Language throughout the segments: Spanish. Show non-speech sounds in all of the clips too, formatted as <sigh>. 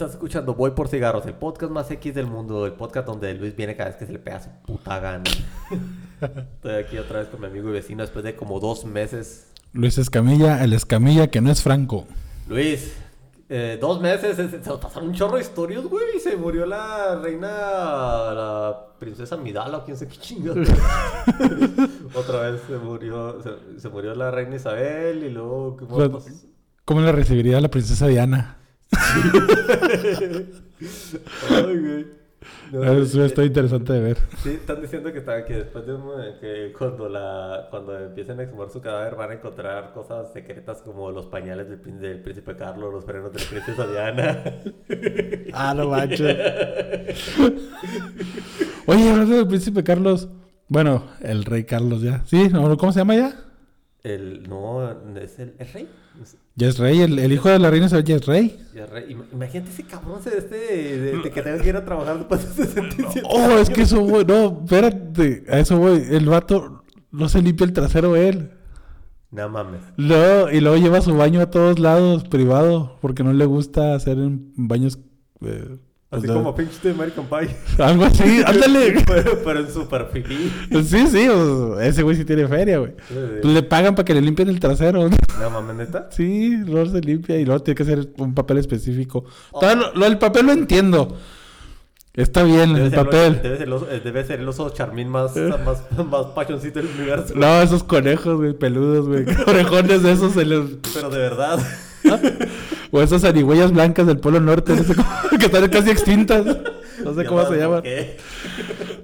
Estás escuchando Voy por Cigarros, el podcast más X del mundo, el podcast donde Luis viene cada vez que se le pega su puta gana. <laughs> Estoy aquí otra vez con mi amigo y vecino después de como dos meses. Luis Escamilla, el Escamilla que no es Franco. Luis, eh, dos meses, se, pasaron un chorro de historias, güey. Se murió la reina, la princesa Midala, o quién sé qué chingada. <laughs> Otra vez se murió, se, se murió la reina Isabel y luego... ¿qué más Pues? ¿Cómo le recibiría la princesa Diana? <laughs> Ay, güey. No, Eso está interesante de ver. Sí, están diciendo que, está- que después de un- que cuando la cuando empiecen a exhumar su cadáver van a encontrar cosas secretas como los pañales del, del príncipe Carlos, los frenos de la princesa Diana. <laughs> Ah, no manches. Oye, hablando del príncipe Carlos. Bueno, el rey Carlos ya. ¿Sí? ¿Cómo se llama ya? El no es el es rey. Ya es rey. El, el hijo de la reina Isabel ya es rey. ya es rey. Ima- Imagínate ese cabrón ese este de, de que tenga que ir a trabajar después de <laughs> 67 Oh, es que eso voy. No, espérate. A eso voy. El vato no se limpia el trasero él. No mames. Luego, y luego lleva su baño a todos lados, privado, porque no le gusta hacer en baños. eh, Así o sea, como pinche de American Pie. <laughs> Algo así, <laughs> ándale. <laughs> pero, pero en super fifí. sí, sí, ese güey sí tiene feria, güey. Pues le pagan para que le limpien el trasero. No mames, neta. Sí, luego se limpia y luego tiene que hacer un papel específico. Todo lo, lo del papel lo entiendo. Está bien Debe el el- papel. debe, ser el oso, eh, debe ser el oso charmín más, más, más pachoncito del universo. No, esos conejos, güey, peludos, güey. Orejones de esos se les... Pero de verdad. O esas zarigüeyas blancas del Polo Norte, no sé cómo- <laughs> que están casi extintas. No sé cómo se llaman. ¿por qué?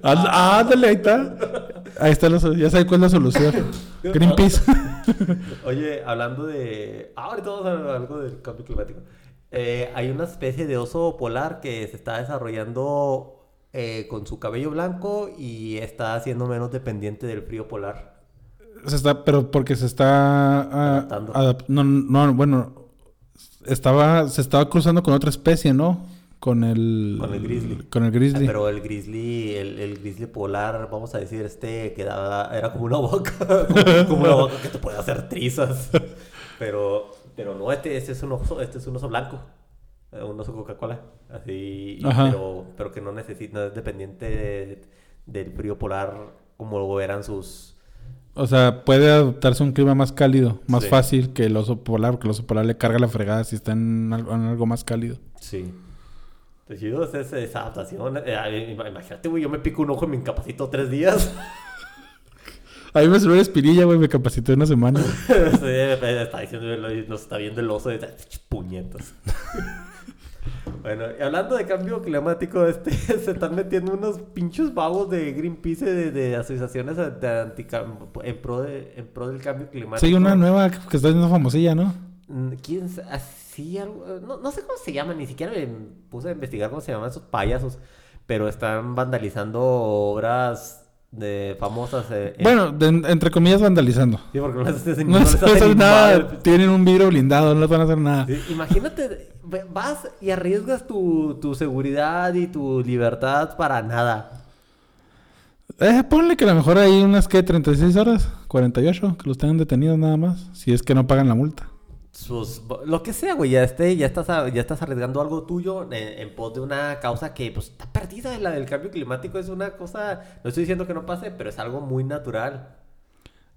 Ánd- ah, Ándale, ahí está. Ahí está la solución. Ya sabes cuál es la solución. Greenpeace. <laughs> Oye, hablando de. Ah, ahorita vamos a hablar algo del cambio climático. Eh, hay una especie de oso polar que se está desarrollando eh, con su cabello blanco y está siendo menos dependiente del frío polar. Se está, pero porque se está ah, Adaptando. adap- no, no, bueno, estaba, se estaba cruzando con otra especie, ¿no? Con el, Con el grizzly. Con el grizzly. Pero el grizzly, el, el grizzly polar, vamos a decir, este quedaba, era como una boca, <laughs> como, como una boca que te puede hacer trizas. <laughs> Pero, pero no, este, este es un oso, este es un oso blanco, eh, un oso Coca-Cola, así, Ajá. pero, pero que no necesita, no es dependiente de- del frío polar como lo eran sus. O sea, puede adaptarse a un clima más cálido, más Sí. fácil que el oso polar, porque el oso polar le carga la fregada si está en algo, en algo más cálido. Sí. Chido es esa, adaptación. Eh, imagínate, güey, yo me pico un ojo y me incapacito tres días. <laughs> A mí me subió la espinilla, güey, me capacité una semana. <laughs> Sí, está diciendo, nos está viendo el oso de puñetas. <laughs> bueno, y hablando de cambio climático, <laughs> este, se están metiendo unos pinchos vagos de Greenpeace de, de asociaciones de en pro de, en pro del cambio climático. Sí, una nueva que está haciendo famosilla, ¿no? Mm, ¿Quién así algo? No, no sé cómo se llaman, ni siquiera me puse a investigar cómo se llaman esos payasos, pero están vandalizando obras de famosas. eh, en- Bueno, de- entre comillas vandalizando. sí, porque no les No, no les hacen nada, madre. tienen un vidrio blindado, no les van a hacer nada. Sí, Imagínate, vas y arriesgas tu, tu seguridad y tu libertad para nada. Eh, ponle que a lo mejor hay unas que 36 horas, 48, que los tengan detenidos nada más, si es que no pagan la multa. Sus- lo que sea, güey, ya, esté, ya, estás, ya estás arriesgando algo tuyo en, en pos de una causa que pues está perdida. La del cambio climático es una cosa, no estoy diciendo que no pase, pero es algo muy natural.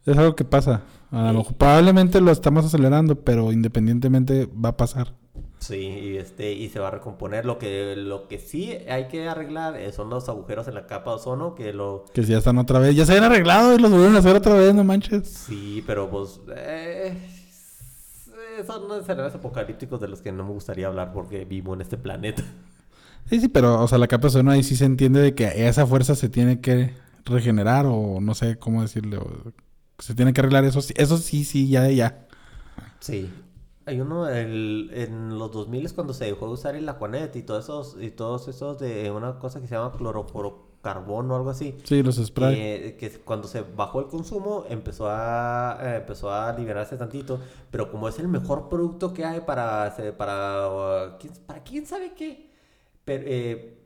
Es algo que pasa. A lo mejor- probablemente lo estamos acelerando, pero independientemente va a pasar. Sí, y, este, y se va a recomponer. Lo que, lo que sí hay que arreglar eh, son los agujeros en la capa de ozono, que lo... Que si ya están otra vez. Ya se habían arreglado y los volvieron a hacer otra vez, no manches. Sí, pero pues... eh, son unos escenarios apocalípticos de los que no me gustaría hablar porque vivo en este planeta. Sí, sí, pero, o sea, la capa de ozono ahí sí se entiende de que esa fuerza se tiene que regenerar o no sé cómo decirle. o- se tiene que arreglar eso. sí- Eso sí, sí, ya, ya. Sí. Hay uno el, en los 2000 es cuando se dejó de usar el Aquanet y todos esos, y todos esos de una cosa que se llama cloroforocarbono o algo así. Sí, los spray. Eh, que cuando se bajó el consumo empezó a eh, empezó a liberarse tantito pero como es el mejor producto que hay para para ¿quién, para quién sabe qué pero, eh,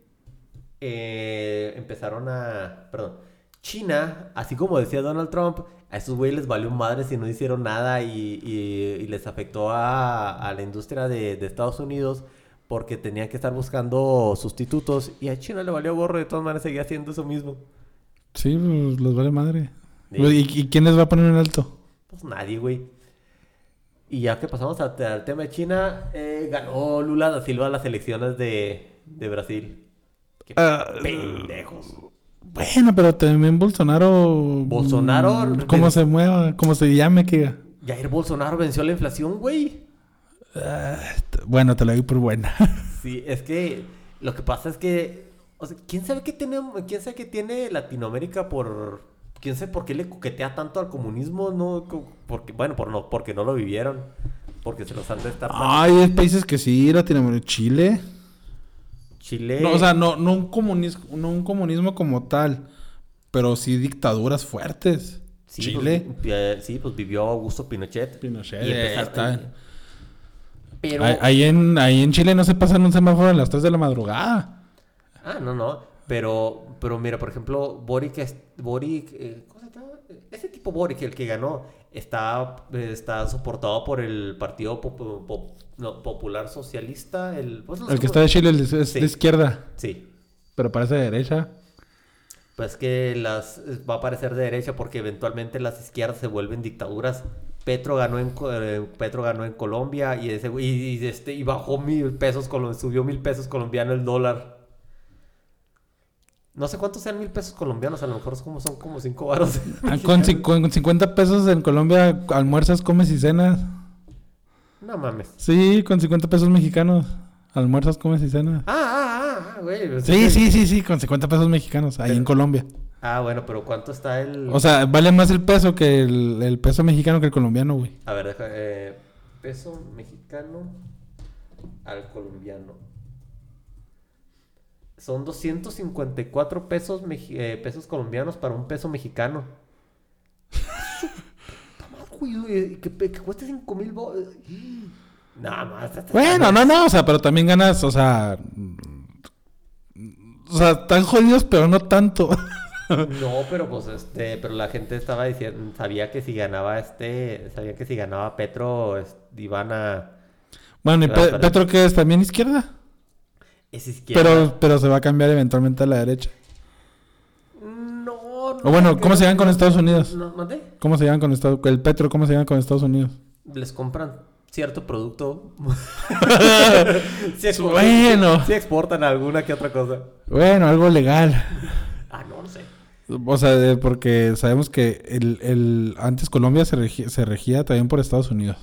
eh, empezaron a perdón China así como decía Donald Trump a esos güeyes les valió madre si no hicieron nada y, y- y les afectó a, a la industria de, de Estados Unidos porque tenían que estar buscando sustitutos y a China le valió gorro de todas maneras seguía haciendo eso mismo. Sí, pues los vale madre. Sí. ¿Y, y quién les va a poner en alto? Pues nadie, güey. Y ya que pasamos al, al tema de China, eh, ganó Lula da Silva las elecciones de, de Brasil. Qué Ah, pendejos. Bueno, pero también Bolsonaro. Bolsonaro- mm, ¿Cómo se mueva? ¿Cómo se llame? Que... Jair Bolsonaro venció la inflación, güey. Ah, bueno, te lo doy por buena. <laughs> Sí, es que lo que pasa es que, o sea, ¿quién sabe qué tiene, quién sabe qué tiene Latinoamérica por, quién sabe por qué le coquetea tanto al comunismo, no, porque, bueno, por no, porque no lo vivieron, porque se los han de estar Ay, hay países que sí, Latinoamérica. Chile. Chile, No, o sea, no, no, un comunismo, no un comunismo como tal, pero sí dictaduras fuertes. sí, Chile. pues, vi- eh, sí, pues vivió Augusto Pinochet. Pinochet, Y está. Pero, Ahí, ahí en, ahí en Chile no se pasan un semáforo a las 3 de la madrugada. ah, no, no, pero, pero mira, por ejemplo, Boric, Boric, eh, ¿cómo se llama? Ese tipo Boric, el que ganó, está, eh, está soportado por el Partido Pop- no, Popular Socialista, el, pues, El que está de Chile de- es Sí. de izquierda, Sí, pero parece de derecha. pues que las va a parecer de derecha porque eventualmente las izquierdas se vuelven dictaduras. Petro ganó en eh, Petro ganó en Colombia y ese y, y este y bajó mil pesos subió mil pesos colombianos el dólar. No sé cuántos sean mil pesos colombianos, a lo mejor como, son como cinco varos. Ah, con, con 50 pesos en Colombia almuerzas, comes y cenas. No mames. Sí, con 50 pesos mexicanos almuerzas, comes y cenas. Ah, ah, ah, ah, güey. Sí, sí, sí, sí, con 50 pesos mexicanos, ahí en Colombia. Ah, bueno, pero ¿cuánto está el...? O sea, vale más el peso que el, el peso mexicano que el colombiano, güey. A ver, deja, eh, peso mexicano al colombiano. Son 254 pesos, eh, pesos colombianos para un peso mexicano. <laughs> Güey, que, que cueste 5 mil bo- <gasps> Nada más. Bueno, no, no, o sea, pero también ganas, o sea... O sea, están jodidos, pero no tanto. <laughs> No, pero pues este, pero la gente estaba diciendo, sabía que si ganaba este, sabía que si ganaba Petro, es- iban a... Bueno, ¿y Pe- Petro qué es? ¿También izquierda? Es izquierda. Pero, pero se va a cambiar eventualmente a la derecha. O bueno, ¿cómo se llevan con Estados Unidos? No, ¿mandé? ¿Cómo se llevan con Estados El Petro, ¿cómo se llevan con Estados Unidos? Les compran cierto producto. <laughs> sí, exportan, Bueno. sí exportan alguna que otra cosa. Bueno, algo legal. Ah, no, no sé. O sea, porque sabemos que el, el antes Colombia se, regi- se regía también por Estados Unidos.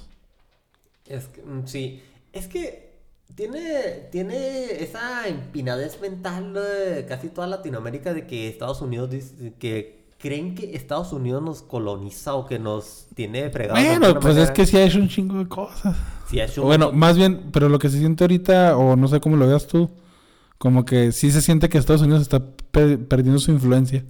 Es que, mm, sí. Es que tiene, tiene esa empinadez mental de casi toda Latinoamérica de que Estados Unidos dice que creen que Estados Unidos nos coloniza o que nos tiene fregados. Bueno, pues es que sí ha hecho un chingo de cosas. Sí ha hecho Bueno, un- más bien, pero lo que se siente ahorita, o no sé cómo lo veas tú, como que sí se siente que Estados Unidos está pe- perdiendo su influencia.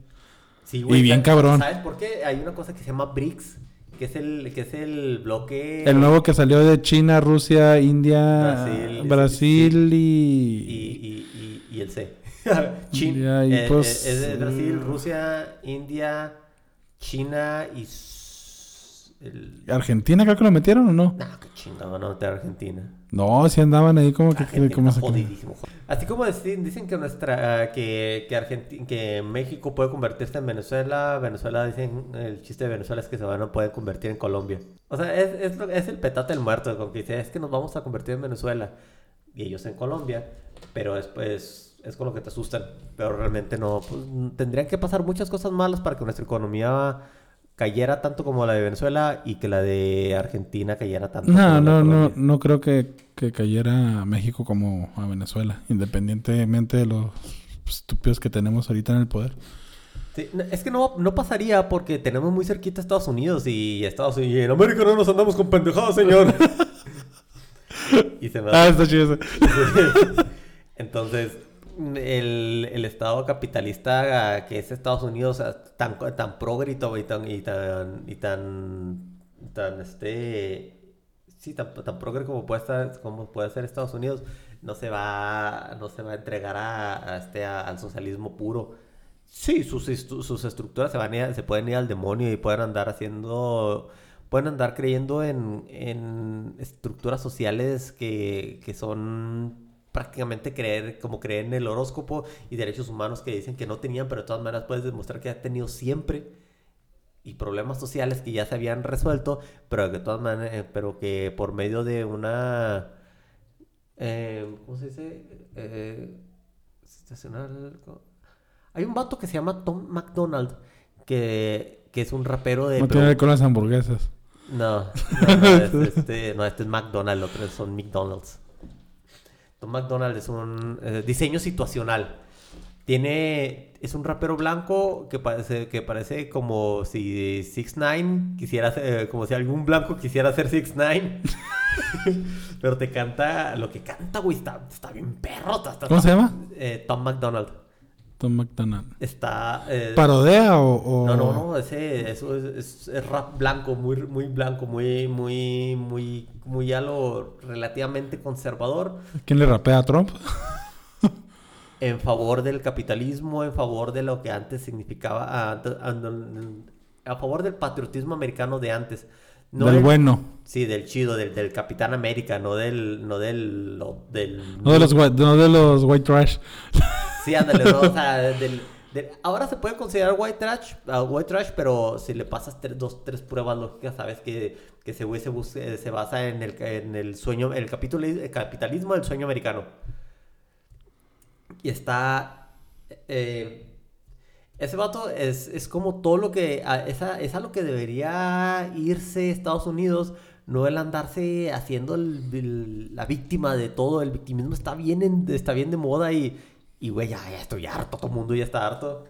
Sí, Y bien ¿sabes- cabrón. ¿Sabes por qué? Hay una cosa que se llama BRICS, que es el, que es el bloque... El nuevo que salió de China, Rusia, India, Brasil, Brasil, Y, y... y, y, y el C. <laughs> Chin- Ya, y eh, pues, eh, es Brasil, eh, Rusia, India, China y... El... Argentina creo que lo metieron o no. No, qué chingado, no meter a Argentina. No, sí andaban ahí como que... Argentina como jodidísimo. Así como dicen, dicen que nuestra que, que, Argenti- que México puede convertirse en Venezuela, Venezuela dicen el chiste de Venezuela es que se van a poder convertir en Colombia. O sea, es, es, lo- es el petate del muerto, como que dice, es que nos vamos a convertir en Venezuela y ellos en Colombia, pero después es con lo que te asustan, pero realmente no, pues, tendrían que pasar muchas cosas malas para que nuestra economía cayera tanto como la de Venezuela y que la de Argentina cayera tanto como No, de no, no, no creo que, que cayera a México como a Venezuela, independientemente de los estúpidos que tenemos ahorita en el poder. Sí, es que no, no pasaría porque tenemos muy cerquita a Estados Unidos y Estados Unidos y en América no nos andamos con pendejadas, señor. <laughs> <laughs> y se me Ah, está chido. <laughs> Entonces, el, el estado capitalista que es Estados Unidos, tan, tan progre y tan, y tan, y tan, tan, este, sí, tan, progre como puede, estar, como puede ser Estados Unidos, no se va, no se va a entregar a, este, al socialismo puro. Sí, sus, sus estructuras se, van a se pueden ir al demonio y pueden andar haciendo, pueden andar creyendo en, en estructuras sociales que, que son prácticamente creer, como creer en el horóscopo y derechos humanos que dicen que no tenían, pero de todas maneras puedes demostrar que ha tenido siempre y problemas sociales que ya se habían resuelto, pero de todas maneras, eh, pero que por medio de una, eh, ¿cómo se dice? Eh, hay un vato que se llama Tom McDonald, que, que es un rapero de... No tiene que ver con las hamburguesas. No, no, no, este, <laughs> no, este es McDonald's, otros son McDonald's. Tom McDonald es un eh, diseño situacional. Tiene, es un rapero blanco que parece, que parece como si 6 9 quisiera ser, como si algún blanco quisiera ser 6 9 Pero te canta, lo que canta, güey, está, está bien perro. ¿Cómo se llama? Eh, Tom McDonald. Tom McDonald. Está. Eh, ¿Parodea o, No, no, no. Ese, eso es, es, rap blanco, muy, muy blanco, muy, muy, muy, muy ya lo relativamente conservador. ¿Quién le rapea a Trump? <laughs> en favor del capitalismo, en favor de lo que antes significaba. A, a, favor del patriotismo americano de antes. No del, bueno. Sí, del chido, del, del Capitán América, no del. No del. del no, de los, no de los white trash. <laughs> Sí, ándale, ¿no? O sea, ahora se puede considerar white trash, uh, white trash, pero si le pasas dos, tres pruebas lógicas, sabes que, que ese güey se, se, basa en el, en el sueño, el, capítulo, el capitalismo del sueño americano. Y está... Eh, ese vato es, es, como todo lo que... Es a, es a, lo que debería irse Estados Unidos, no el andarse haciendo la víctima de todo. El victimismo está bien, está bien de moda y y, güey, ya, ya estoy harto, todo el mundo ya está harto.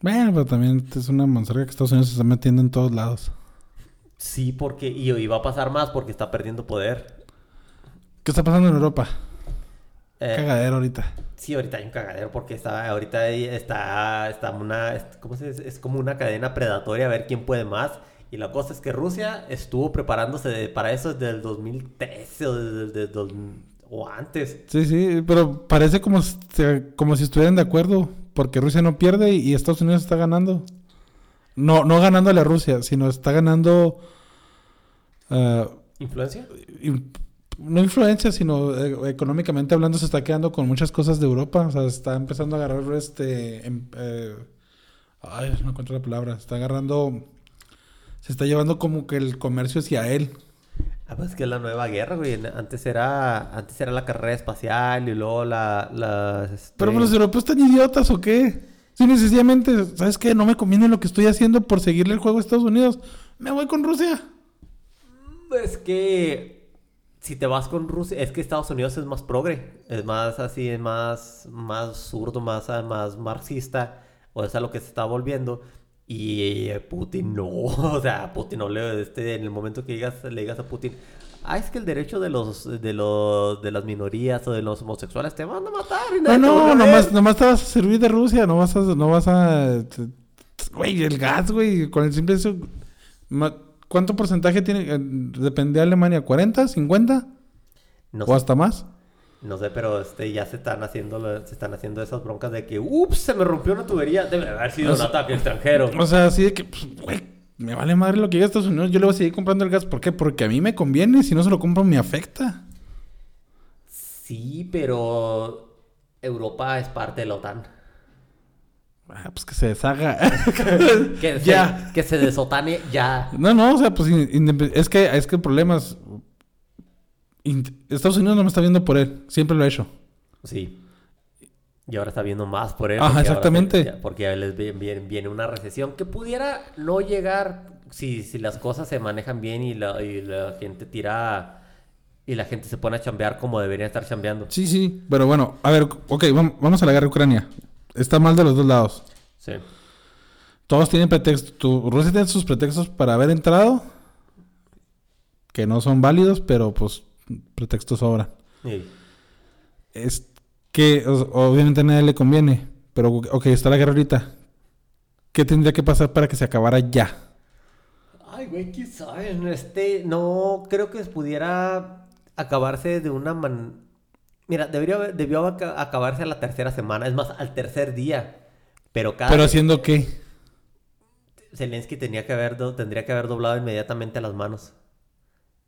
Bueno, pero también es una monserga que Estados Unidos se está metiendo en todos lados. Sí, porque... Y, va a pasar más porque está perdiendo poder. ¿Qué está pasando en Europa? Eh, cagadero ahorita. Sí, ahorita hay un cagadero porque está, ahorita está, está una, ¿cómo se dice? Es como una cadena predatoria a ver quién puede más. Y la cosa es que Rusia estuvo preparándose para eso desde el 2013 o desde, desde, o antes. Sí, sí, pero parece como, como si estuvieran de acuerdo, porque Rusia no pierde y Estados Unidos está ganando. No, no ganándole a Rusia, sino está ganando... Uh, ¿Influencia? no influencia, sino eh, económicamente hablando se está quedando con muchas cosas de Europa. O sea, está empezando a agarrar este... Em, eh, ay, no encuentro la palabra. Está agarrando... Se está llevando como que el comercio hacia él. Ah, pues que es la nueva guerra, güey. Antes era, antes era la carrera espacial y luego la... Este Pero los europeos están idiotas o qué? Si necesariamente, ¿sabes qué? No me conviene lo que estoy haciendo por seguirle el juego a Estados Unidos. Me voy con Rusia. Es que si te vas con Rusia, es que Estados Unidos es más progre, es más así, es más, más zurdo, más, más marxista, o es a lo que se está volviendo. Y eh, Putin no, <laughs> o sea, Putin no le, este, en el momento que digas, le digas a Putin, ah, es que el derecho de los, de los, de las minorías o de los homosexuales te van a matar. Y no, no, nomás, nomás te vas a servir de Rusia, no vas a, no vas a, güey, el gas, güey, con el simple eso, ¿cuánto porcentaje tiene, eh, depende de Alemania, 40, 50? No ¿O hasta más? No sé, pero este, ya se están haciendo se están haciendo esas broncas de que, ups, se me rompió una tubería. Debe haber sido un ataque extranjero. O sea, así de que, pues, güey, me vale madre lo que llega a Estados Unidos. Yo le voy a seguir comprando el gas. ¿Por qué? Porque a mí me conviene. Si no se lo compro, me afecta. Sí, pero Europa es parte de la OTAN. Ah, pues que se deshaga. <laughs> <laughs> que, ya. que se desotane ya. No, no, o sea, pues es que, es que el problema es Estados Unidos no me está viendo por él. Siempre lo ha hecho. Sí. Y ahora está viendo más por él. Ajá, exactamente. porque les viene, una recesión que pudiera no llegar si, si las cosas se manejan bien y la, gente tira... Y la gente se pone a chambear como debería estar chambeando. Sí, sí. Pero bueno, a ver, ok, vamos a la guerra Ucrania. Está mal de los dos lados. Sí. Todos tienen pretextos. Rusia tiene sus pretextos para haber entrado. Que no son válidos, pero pues pretextos sobran. Es que obviamente a nadie le conviene, pero ok, está la guerra ahorita. ¿Qué tendría que pasar para que se acabara ya? Ay, güey, ¿quién sabe? Este, no creo que pudiera acabarse de una manera... Mira, debería, debió acabarse a la tercera semana, es más, al tercer día. Pero cada... ¿Pero haciendo qué? Zelensky tenía que haber tendría que haber doblado inmediatamente las manos.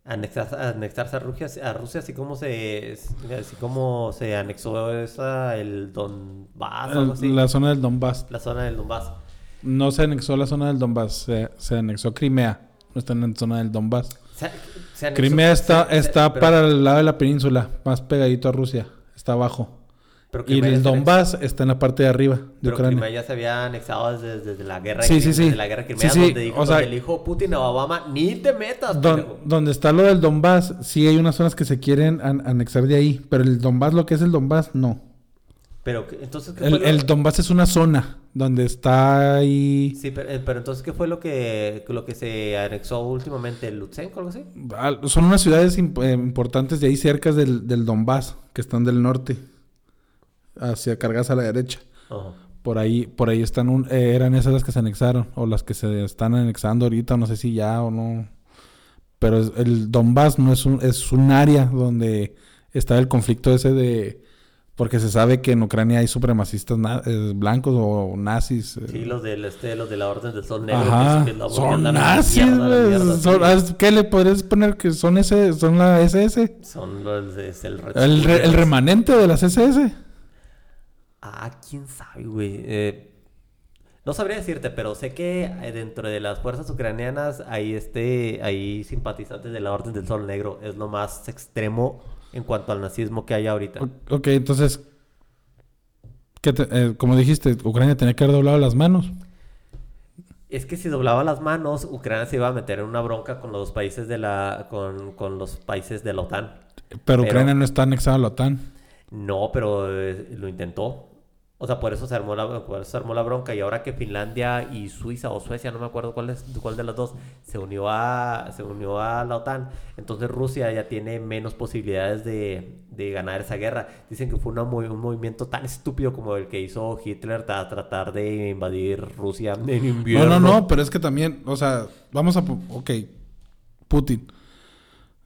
Anexarse a Rusia, a Rusia así como se así como se anexó esa el Donbass o así. La zona del Donbass. La zona del Donbass. No se anexó la zona del Donbass, se, se anexó Crimea. No está en la zona del Donbass. Crimea está, está para el lado de la península, más pegadito a Rusia. Está abajo y el Donbass está en la parte de arriba de pero Ucrania. Crimea ya se había anexado desde, la guerra sí, sí, sí. desde la guerra Crimea, donde, dijo, o sea, donde le dijo Putin a Obama, ni te metas. donde está lo del Donbass, sí hay unas zonas que se quieren anexar de ahí, pero el Donbass, lo que es el Donbass, no. Pero entonces ¿qué el, el, Donbass es una zona donde está ahí. Sí, pero, eh, pero, entonces qué fue lo que lo que se anexó últimamente, Lutsenko o algo así. Son unas ciudades eh, importantes de ahí cerca del, del Donbass que están del norte hacia cargas a la derecha. Por ahí, por ahí están un, eh, eran esas las que se anexaron, o las que se están anexando ahorita, no sé si ya o no. Pero el Donbass no es un, es un área donde está el conflicto ese de porque se sabe que en Ucrania hay supremacistas eh, blancos o nazis. Eh. Sí, los, del, este, los de la Orden del Sol Negro. Ajá. son nazis, ¿Qué le podrías poner que son ese, son la SS? Son los, el, el, el, remanente de las SS. Ah, quién sabe, güey. Eh, no sabría decirte, pero sé que eh, dentro de las fuerzas ucranianas hay este, hay simpatizantes de la Orden del Sol Negro. Es lo más extremo en cuanto al nazismo que hay ahorita. Ok, entonces, eh, como dijiste, Ucrania tenía que haber doblado las manos. Es que si doblaba las manos, Ucrania se iba a meter en una bronca con los países de la, con, con los países de la OTAN. Pero, Ucrania no está anexada a la OTAN. No, pero lo intentó. O sea, por eso se armó la, por eso se armó la bronca. Y ahora que Finlandia y Suiza o Suecia, no me acuerdo cuál, es, cuál de las dos, se unió, a, se unió a la OTAN, entonces Rusia ya tiene menos posibilidades de, de ganar esa guerra. Dicen que fue una, un movimiento tan estúpido como el que hizo Hitler para tratar de invadir Rusia en invierno. No, no, no, pero es que también, o sea, vamos a... Ok, Putin.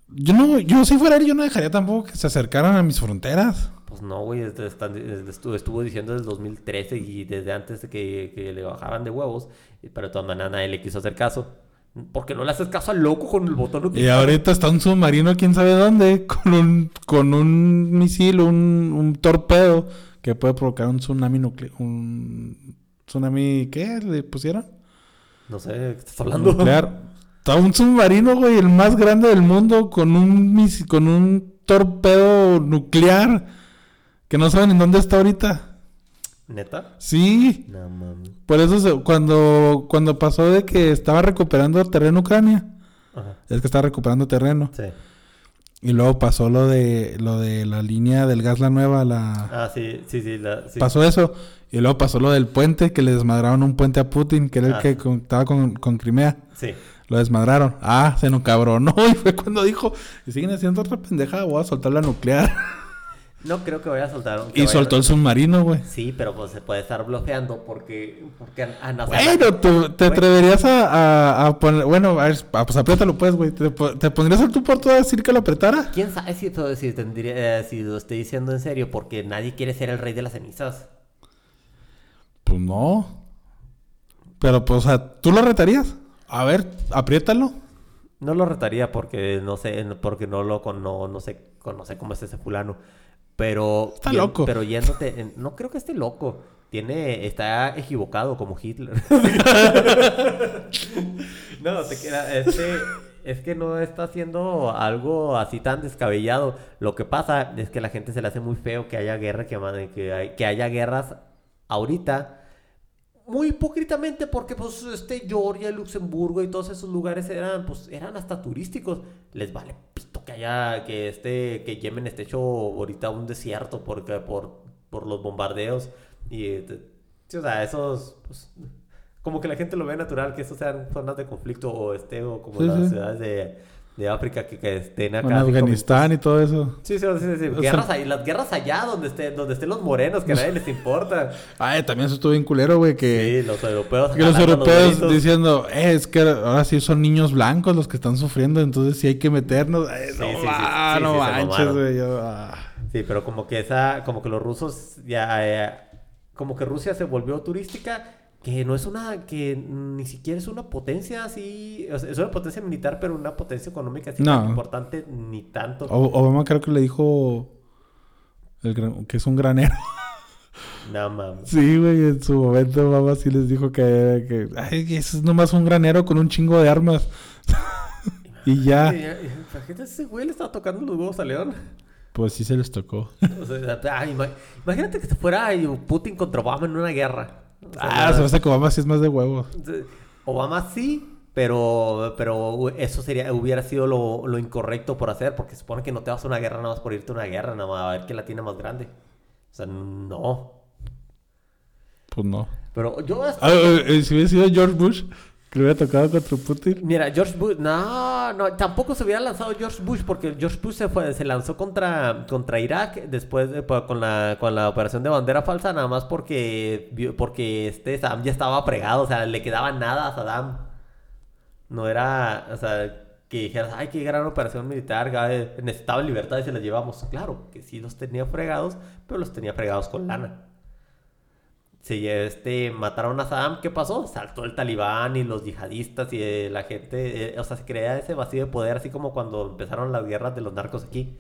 Yo no, yo si fuera él, yo no dejaría tampoco que se acercaran a mis fronteras. Pues no, güey, estuvo, diciendo desde el 2013 y desde antes de que, le bajaban de huevos, pero de todas maneras nadie le quiso hacer caso. Porque no le haces caso al loco con el botón Y ahorita está un submarino, quién sabe dónde, <laughs> con un, con un misil, un, un torpedo que puede provocar un tsunami nuclear. ¿Un tsunami qué le pusieron? No sé, ¿qué estás hablando? Nuclear. Está un submarino, güey, el más grande del mundo, con un, con un torpedo nuclear que no saben en dónde está ahorita. ¿Neta? Sí. No. Por eso cuando, cuando pasó de que estaba recuperando terreno Ucrania. Es que estaba recuperando terreno. Sí. Y luego pasó lo de lo de la línea del gas la nueva, la Ah, sí, sí, sí, Pasó eso y luego pasó lo del puente que le desmadraron un puente a Putin, que era el ah. que estaba con, con Crimea. Sí. Lo desmadraron. Ah, se nos cabronó <laughs> y fue cuando dijo, "Y siguen haciendo otra pendeja, voy a soltar la nuclear." <laughs> No creo que vaya a soltar. y soltó el submarino, güey. Sí, pero pues se puede estar bloqueando porque. porque a, bueno, te atreverías a, a, poner. Bueno, a ver, pues apriétalo, pues, güey. ¿Te, pondrías al tu puerto a decir que lo apretara? ¿Quién sabe si, si, tendría, eh, si lo estoy diciendo en serio? Porque nadie quiere ser el rey de las cenizas. Pues no. Pero, pues, o sea, ¿tú lo retarías? A ver, apriétalo. No lo retaría porque no sé, porque no lo no, no sé, no sé cómo es ese fulano. Pero. Está loco. Pero yéndote. no creo que esté loco. Tiene. Está equivocado como Hitler. <laughs> no, te queda. Este. Es que no está haciendo algo así tan descabellado. Lo que pasa es que a la gente se le hace muy feo que haya guerra, que, que, que haya guerras ahorita muy hipócritamente porque pues este Georgia, Luxemburgo y todos esos lugares eran pues eran hasta turísticos. Les vale que haya que este que Yemen esté hecho ahorita un desierto porque por por los bombardeos y este, o sea, esos pues, como que la gente lo ve natural que esos sean zonas de conflicto o este o como las ciudades de de África que, que estén acá. En Afganistán y todo eso. Sí, sí, sí. sí. Guerras ahí, las guerras allá donde, esté, donde estén los morenos, que a nadie les <laughs> importa. Ay, también eso estuvo bien culero, güey. Que, sí, los europeos. Que los europeos diciendo, eh, es que ahora sí son niños blancos los que están sufriendo, entonces sí hay que meternos. Ay, no, sí, sí, no manches, güey. Ah. Sí, pero como que esa, como que los rusos ya, eh, como que Rusia se volvió turística que no es una, que ni siquiera es una potencia así, es una potencia militar, pero una potencia económica así tan importante, ni tanto. Obama creo que le dijo que es un granero. <laughs> No mames. Sí, güey, en su momento Obama sí les dijo que, que ay, eso es nomás un granero con un chingo de armas. <laughs> y ya. Imagínate, ese güey le estaba tocando los huevos a León. Pues sí se les tocó. <laughs> imagínate que se fuera Putin contra Obama en una guerra. Ah, se me hace que Obama sí es más de huevos. Obama sí, pero, pero eso sería, hubiera sido lo, lo, incorrecto por hacer, porque supone que no te vas a una guerra nada más por irte a una guerra, nada más a ver quién la tiene más grande. O sea, no. Pues no. Pero yo... Ah, eh, eh, si hubiera sido George Bush, que hubiera tocado contra Putin. Mira, George Bush... No, no, tampoco se hubiera lanzado George Bush, porque George Bush se, fue, se lanzó contra, contra Irak después de, pues, con, la, con la operación de bandera falsa, nada más porque, porque este Saddam ya estaba fregado, o sea, le quedaba nada a Saddam. No era, o sea, que dijeras, ay, qué gran operación militar, necesitaba libertad y se la llevamos. Claro, que sí los tenía fregados, pero los tenía fregados con lana. Si este, mataron a Saddam, ¿qué pasó? Saltó el talibán y los yihadistas y eh, la gente, eh, o sea, se crea ese vacío de poder, así como cuando empezaron las guerras de los narcos aquí.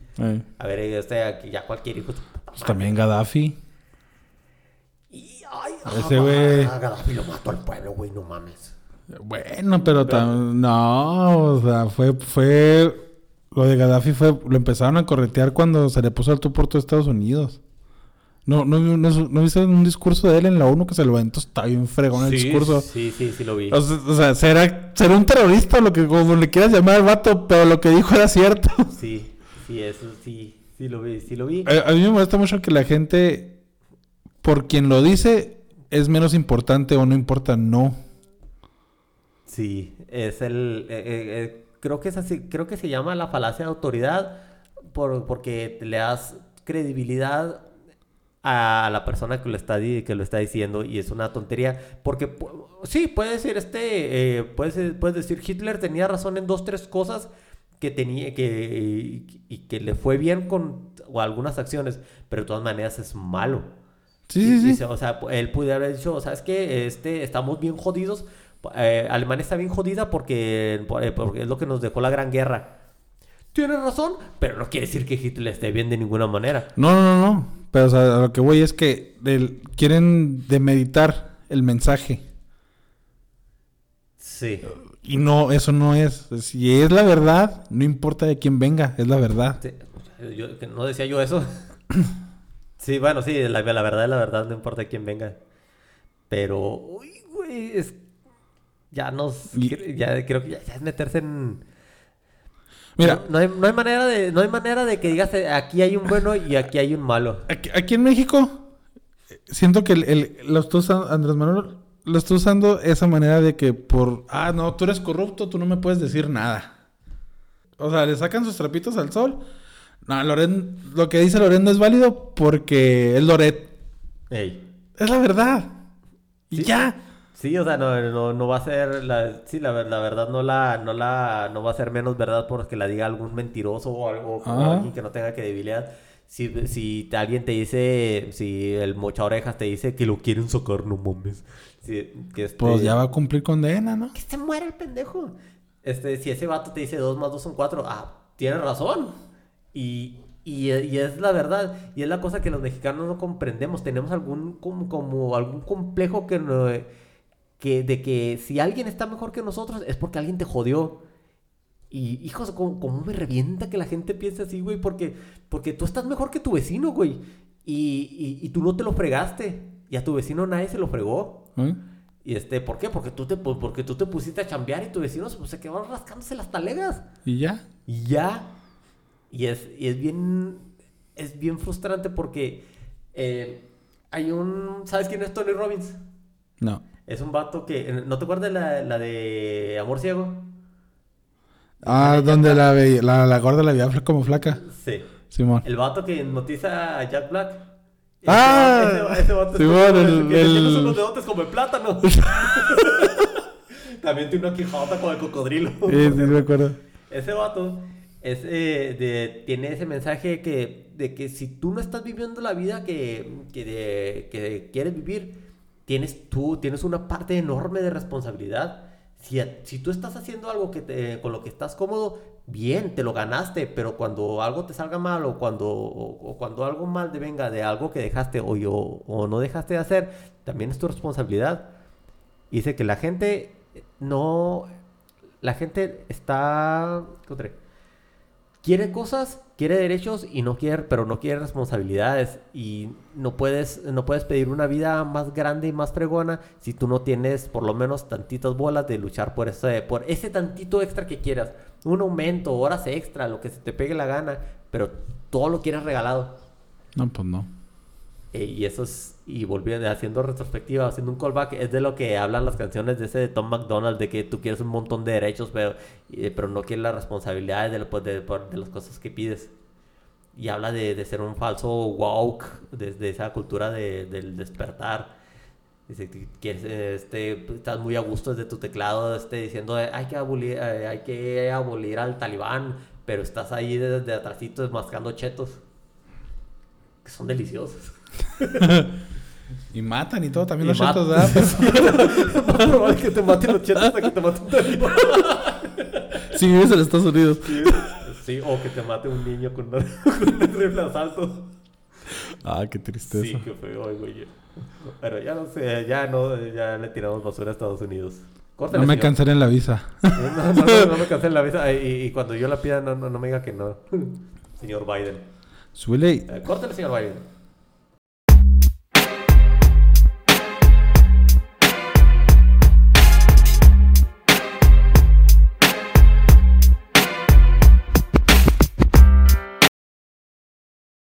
A ver, este, ya cualquier hijo. Pues también Gaddafi. Y, ay, ese güey. Gaddafi lo mató al pueblo, güey, no mames. Bueno, pero, no, o sea, fue, fue, lo de Gaddafi fue, lo empezaron a corretear cuando se le puso al tú por todo Estados Unidos. No, no, no, no, viste un discurso de él en la ONU que se lo aventó, está bien fregón el discurso. Sí, sí, sí lo vi. O sea, será, será un terrorista, lo que como le quieras llamar al vato, pero lo que dijo era cierto. <laughs> Sí, sí, eso sí, sí lo vi, sí lo vi. A, mí me molesta mucho que la gente, por quien lo dice, es menos importante o no importa, no. Sí, es el, eh, eh, eh, creo que es así, creo que se llama la falacia de autoridad por, porque le das credibilidad a la persona que lo está, que lo está diciendo y es una tontería porque sí, puede decir este, eh, puedes, decir Hitler tenía razón en dos, tres cosas que tenía que y, que le fue bien con algunas acciones, pero de todas maneras es malo. Sí, sí, sí. o sea, él pudiera haber dicho, ¿sabes qué? Este, estamos bien jodidos. Eh, Alemania está bien jodida porque, eh, porque es lo que nos dejó la Gran Guerra. Tiene razón, pero no quiere decir que Hitler esté bien de ninguna manera. No, no, no. Pero o sea, a lo que voy es que quieren demeditar el mensaje. Sí. Y no, eso no es. Si es la verdad, no importa de quién venga, es la verdad. no decía yo eso. <coughs> sí, bueno, sí, la, verdad es la verdad, no importa de quién venga. Pero, uy, güey, es, ya nos. ya creo que ya es meterse en Mira, no, hay, manera de, no hay manera de que digas eh, aquí hay un bueno y aquí hay un malo. Aquí, en México, siento que el, lo está usando, Andrés Manuel lo está usando esa manera de que por, ah, no, tú eres corrupto, tú no me puedes decir nada. O sea, le sacan sus trapitos al sol. No, Loret, lo que dice Loret no es válido porque es Loret. Es la verdad. Y ya. Sí, o sea, no, no, va a ser, la, sí, la, la, verdad no la, no la, no va a ser menos verdad porque la diga algún mentiroso o algo, alguien que no tenga credibilidad. Si, si alguien te dice, si el mocha orejas te dice que lo quieren sacar, no mames. que este, pues ya va a cumplir condena, ¿no? Que se muera el pendejo. Este, si ese vato te dice 2 más 2 son 4, ah, tienes razón. Y, y, y, es la verdad. Y es la cosa que los mexicanos no comprendemos. Tenemos algún, como, como algún complejo que no que, de que si alguien está mejor que nosotros es porque alguien te jodió. Y, hijos, ¿cómo, me revienta que la gente piense así, güey? Porque, porque tú estás mejor que tu vecino, güey. Y, y, tú no te lo fregaste. Y a tu vecino nadie se lo fregó. ¿Mm? Y este, ¿por qué? Porque tú te, porque tú te pusiste a chambear y tu vecino pues, se quedó rascándose las talegas. ¿Y ya? Y ya. Y es, y es bien. Es bien frustrante porque eh, hay un. ¿Sabes quién es Tony Robbins? No. Es un vato que. ¿No te acuerdas la, la de Amor Ciego? Ah, donde la, la, la, gorda la veía como flaca. Sí. Simón. El vato que notiza a Jack Black. Ah, ese, ese vato Simón, el, que, el... tiene unos dedotes como el plátano. <laughs> También tiene una quijota como el cocodrilo. Sí, sí, me acuerdo. Ese vato es, eh, de, tiene ese mensaje que, de que si tú no estás viviendo la vida que, que, de, que quieres vivir, tienes tú, tienes una parte enorme de responsabilidad. Si, si tú estás haciendo algo que te, con lo que estás cómodo, bien, te lo ganaste, pero cuando algo te salga mal o cuando, o, cuando algo mal te venga de algo que dejaste o, o no dejaste de hacer, también es tu responsabilidad. Dice que la gente no, la gente está, ¿qué quiere cosas, quiere derechos y no quiere, pero no quiere responsabilidades y no puedes, no puedes pedir una vida más grande y más fregona si tú no tienes por lo menos tantitas bolas de luchar por ese, por ese tantito extra que quieras, un aumento, horas extra, lo que se te pegue la gana, pero todo lo quieres regalado. No, pues no. Eh, y eso es, y volviendo, haciendo retrospectiva, haciendo un callback, es de lo que hablan las canciones de ese de Tom McDonald, de que tú quieres un montón de derechos, pero, pero no quieres las responsabilidades de, pues, de, de, las cosas que pides. Y habla de, de ser un falso woke, desde esa cultura de, del despertar. Dice que este, estás muy a gusto desde tu teclado, este, diciendo hay que abolir, eh, hay que abolir al talibán, pero estás ahí desde atrásito mascando chetos, que son deliciosos. <laughs> y matan y todo, también los chetos, ¿verdad? es <laughs> más probable que te maten los chetos hasta que te maten un talibán. Si vives en Estados Unidos. Sí, o que te mate un niño con, <laughs> con un rifle asalto. Ah, qué tristeza. Sí, qué feo, güey. Pero ya no sé, ya no, ya le tiramos basura a Estados Unidos. no me cancelen la visa. No, no, no, me cancelen la visa. Y, y, cuando yo la pida, no, no, no me diga que no. Señor Biden. Suele. Eh, córtale, señor Biden.